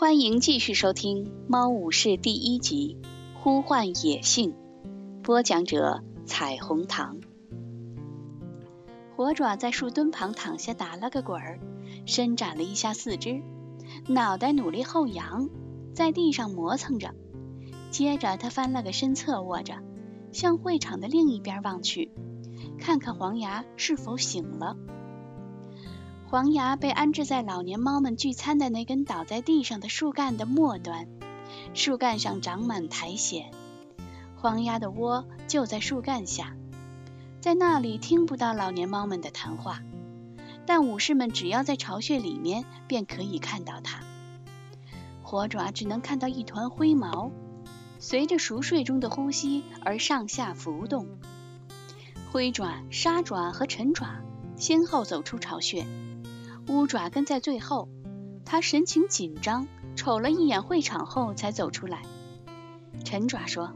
欢迎继续收听《猫武士》第一集《呼唤野性》，播讲者：彩虹糖。火爪在树墩旁躺下，打了个滚儿，伸展了一下四肢，脑袋努力后仰，在地上磨蹭着。接着，他翻了个身，侧卧着，向会场的另一边望去，看看黄牙是否醒了。黄牙被安置在老年猫们聚餐的那根倒在地上的树干的末端，树干上长满苔藓。黄牙的窝就在树干下，在那里听不到老年猫们的谈话，但武士们只要在巢穴里面便可以看到它。火爪只能看到一团灰毛，随着熟睡中的呼吸而上下浮动。灰爪、沙爪和陈爪先后走出巢穴。乌爪跟在最后，他神情紧张，瞅了一眼会场后才走出来。陈爪说：“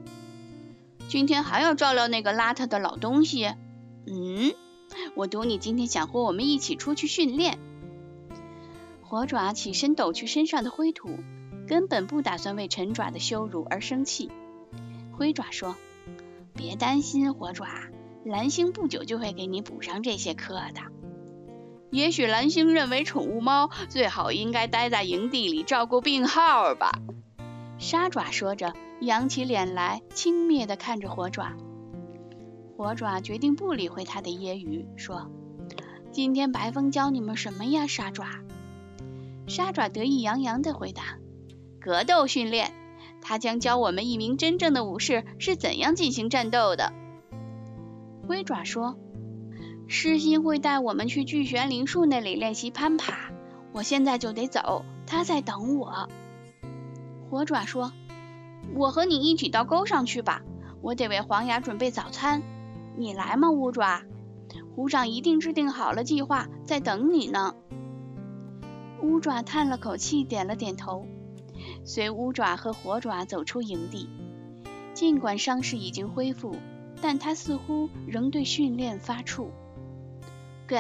今天还要照料那个邋遢的老东西。”“嗯，我赌你今天想和我们一起出去训练。”火爪起身抖去身上的灰土，根本不打算为陈爪的羞辱而生气。灰爪说：“别担心，火爪，蓝星不久就会给你补上这些课的。”也许蓝星认为宠物猫最好应该待在营地里照顾病号吧。沙爪说着，扬起脸来，轻蔑地看着火爪。火爪决定不理会他的揶揄，说：“今天白风教你们什么呀，沙爪？”沙爪得意洋洋地回答：“格斗训练，他将教我们一名真正的武士是怎样进行战斗的。”灰爪说。诗心会带我们去巨悬灵树那里练习攀爬，我现在就得走，他在等我。火爪说：“我和你一起到沟上去吧，我得为黄牙准备早餐。你来吗，乌爪？虎掌一定制定好了计划，在等你呢。”乌爪叹了口气，点了点头，随乌爪和火爪走出营地。尽管伤势已经恢复，但他似乎仍对训练发怵。给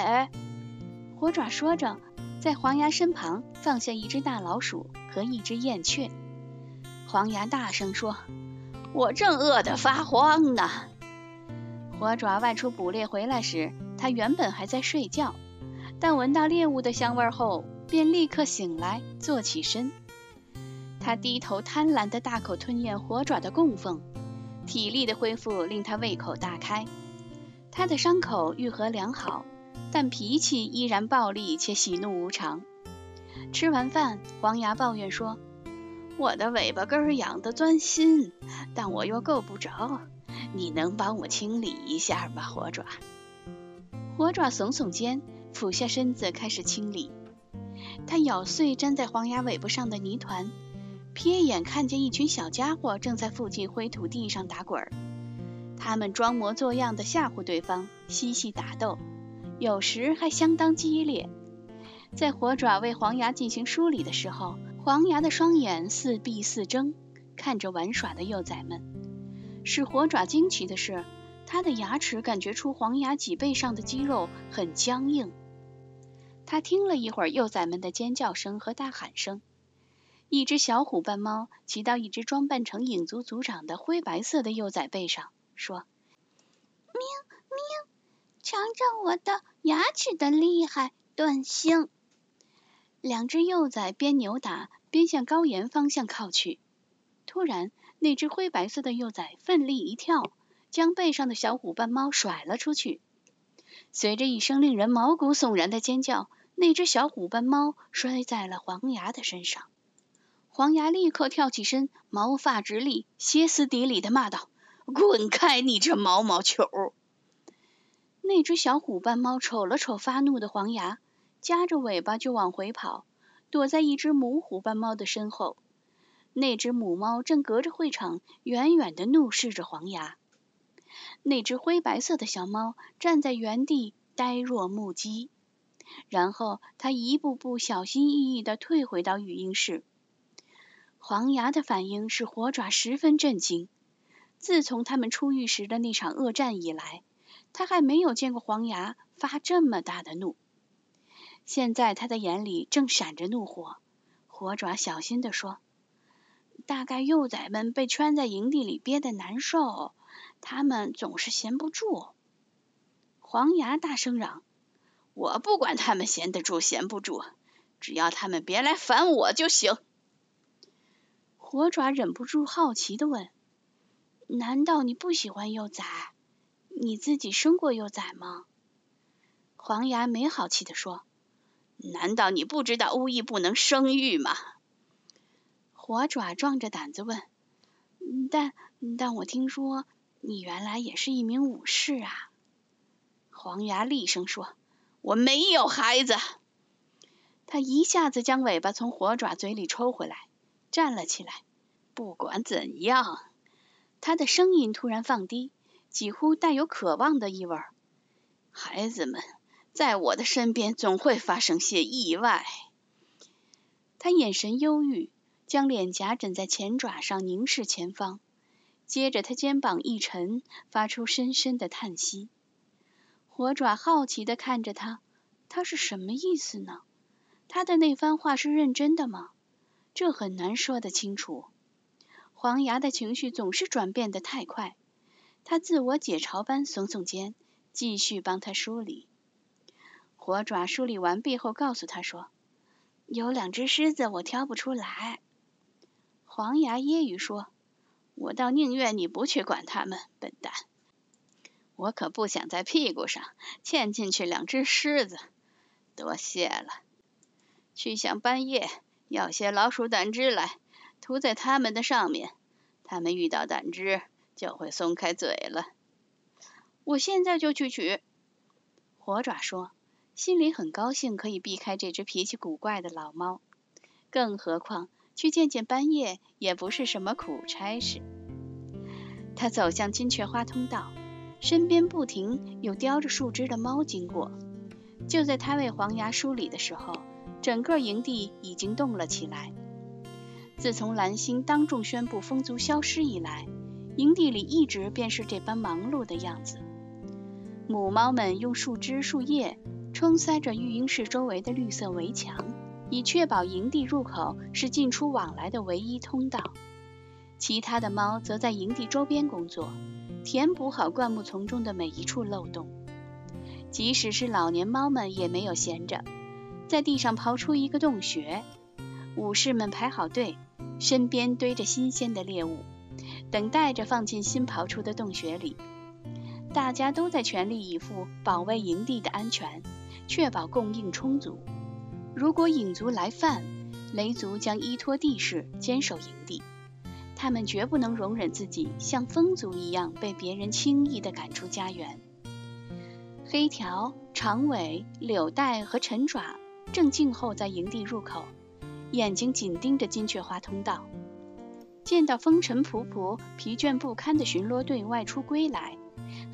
火爪说着，在黄牙身旁放下一只大老鼠和一只燕雀。黄牙大声说：“我正饿得发慌呢。”火爪外出捕猎回来时，他原本还在睡觉，但闻到猎物的香味后，便立刻醒来，坐起身。他低头贪婪地大口吞咽火爪的供奉，体力的恢复令他胃口大开。他的伤口愈合良好。但脾气依然暴力且喜怒无常。吃完饭，黄牙抱怨说：“我的尾巴根儿痒得钻心，但我又够不着。你能帮我清理一下吗，火爪？”火爪耸耸肩，俯下身子开始清理。他咬碎粘在黄牙尾巴上的泥团，瞥眼看见一群小家伙正在附近灰土地上打滚儿。他们装模作样的吓唬对方，嬉戏打斗。有时还相当激烈。在火爪为黄牙进行梳理的时候，黄牙的双眼似闭似睁，看着玩耍的幼崽们。使火爪惊奇的是，他的牙齿感觉出黄牙脊背上的肌肉很僵硬。他听了一会儿幼崽们的尖叫声和大喊声。一只小虎斑猫骑到一只装扮成影族族长的灰白色的幼崽背上，说：“。”尝尝我的牙齿的厉害，段星。两只幼崽边扭打边向高岩方向靠去。突然，那只灰白色的幼崽奋力一跳，将背上的小虎斑猫甩了出去。随着一声令人毛骨悚然的尖叫，那只小虎斑猫摔在了黄牙的身上。黄牙立刻跳起身，毛发直立，歇斯底里的骂道：“滚开，你这毛毛球！”那只小虎斑猫瞅了瞅发怒的黄牙，夹着尾巴就往回跑，躲在一只母虎斑猫的身后。那只母猫正隔着会场，远远地怒视着黄牙。那只灰白色的小猫站在原地，呆若木鸡。然后，它一步步小心翼翼地退回到育婴室。黄牙的反应使火爪十分震惊。自从他们出狱时的那场恶战以来，他还没有见过黄牙发这么大的怒，现在他的眼里正闪着怒火。火爪小心地说：“大概幼崽们被圈在营地里憋得难受，他们总是闲不住。”黄牙大声嚷：“我不管他们闲得住闲不住，只要他们别来烦我就行。”火爪忍不住好奇地问：“难道你不喜欢幼崽？你自己生过幼崽吗？”黄牙没好气地说：“难道你不知道巫医不能生育吗？”火爪壮着胆子问：“但但我听说你原来也是一名武士啊！”黄牙厉声说：“我没有孩子。”他一下子将尾巴从火爪嘴里抽回来，站了起来。不管怎样，他的声音突然放低，几乎带有渴望的意味。孩子们。在我的身边总会发生些意外。他眼神忧郁，将脸颊枕在前爪上，凝视前方。接着，他肩膀一沉，发出深深的叹息。火爪好奇地看着他，他是什么意思呢？他的那番话是认真的吗？这很难说得清楚。黄牙的情绪总是转变得太快。他自我解嘲般耸耸肩，继续帮他梳理。火爪梳理完毕后，告诉他说：“有两只狮子，我挑不出来。”黄牙揶揄说：“我倒宁愿你不去管它们，笨蛋！我可不想在屁股上嵌进去两只狮子。多谢了。去向半夜要些老鼠胆汁来，涂在它们的上面，它们遇到胆汁就会松开嘴了。我现在就去取。”火爪说。心里很高兴可以避开这只脾气古怪的老猫，更何况去见见班叶也不是什么苦差事。他走向金雀花通道，身边不停有叼着树枝的猫经过。就在他为黄牙梳理的时候，整个营地已经动了起来。自从蓝星当众宣布风族消失以来，营地里一直便是这般忙碌的样子。母猫们用树枝、树叶。撑塞着育婴室周围的绿色围墙，以确保营地入口是进出往来的唯一通道。其他的猫则在营地周边工作，填补好灌木丛中的每一处漏洞。即使是老年猫们也没有闲着，在地上刨出一个洞穴。武士们排好队，身边堆着新鲜的猎物，等待着放进新刨出的洞穴里。大家都在全力以赴保卫营地的安全。确保供应充足。如果影族来犯，雷族将依托地势坚守营地。他们绝不能容忍自己像风族一样被别人轻易地赶出家园。黑条、长尾、柳带和陈爪正静候在营地入口，眼睛紧盯着金雀花通道。见到风尘仆仆、疲倦不堪的巡逻队外出归来，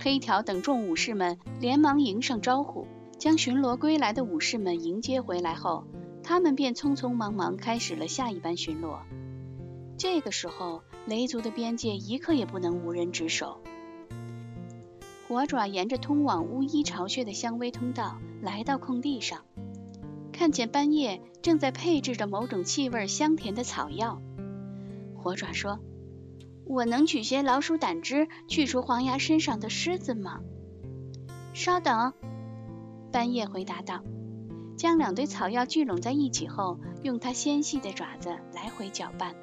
黑条等众武士们连忙迎上招呼。将巡逻归来的武士们迎接回来后，他们便匆匆忙忙开始了下一班巡逻。这个时候，雷族的边界一刻也不能无人值守。火爪沿着通往巫医巢穴的香薇通道来到空地上，看见斑叶正在配置着某种气味香甜的草药。火爪说：“我能取些老鼠胆汁去除黄牙身上的虱子吗？”稍等。斑叶回答道：“将两堆草药聚拢在一起后，用它纤细的爪子来回搅拌。”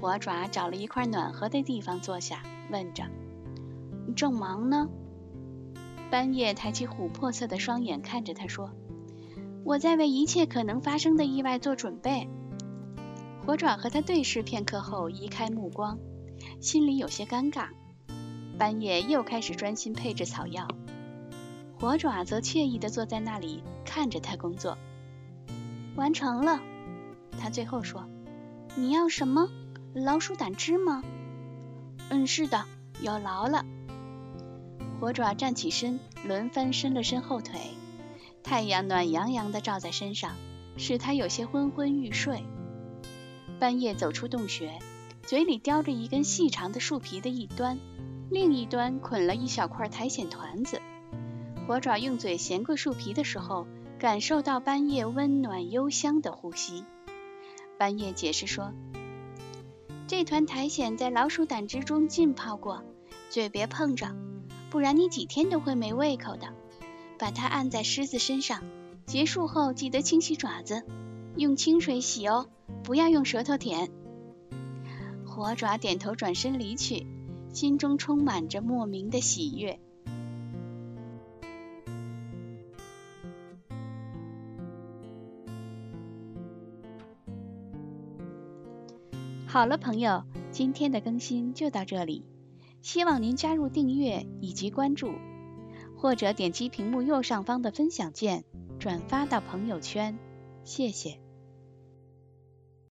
火爪找了一块暖和的地方坐下，问着：“正忙呢？”斑叶抬起琥珀色的双眼看着他说：“我在为一切可能发生的意外做准备。”火爪和他对视片刻后，移开目光，心里有些尴尬。半夜又开始专心配置草药。火爪则惬意地坐在那里看着他工作。完成了，他最后说：“你要什么？老鼠胆汁吗？”“嗯，是的，有劳了。”火爪站起身，轮番伸了伸后腿。太阳暖洋洋地照在身上，使他有些昏昏欲睡。半夜走出洞穴，嘴里叼着一根细长的树皮的一端，另一端捆了一小块苔藓团子。火爪用嘴衔过树皮的时候，感受到斑叶温暖幽香的呼吸。半夜解释说：“这团苔藓在老鼠胆汁中浸泡过，嘴别碰着，不然你几天都会没胃口的。把它按在狮子身上，结束后记得清洗爪子，用清水洗哦，不要用舌头舔。”火爪点头，转身离去，心中充满着莫名的喜悦。好了，朋友，今天的更新就到这里，希望您加入订阅以及关注，或者点击屏幕右上方的分享键，转发到朋友圈，谢谢。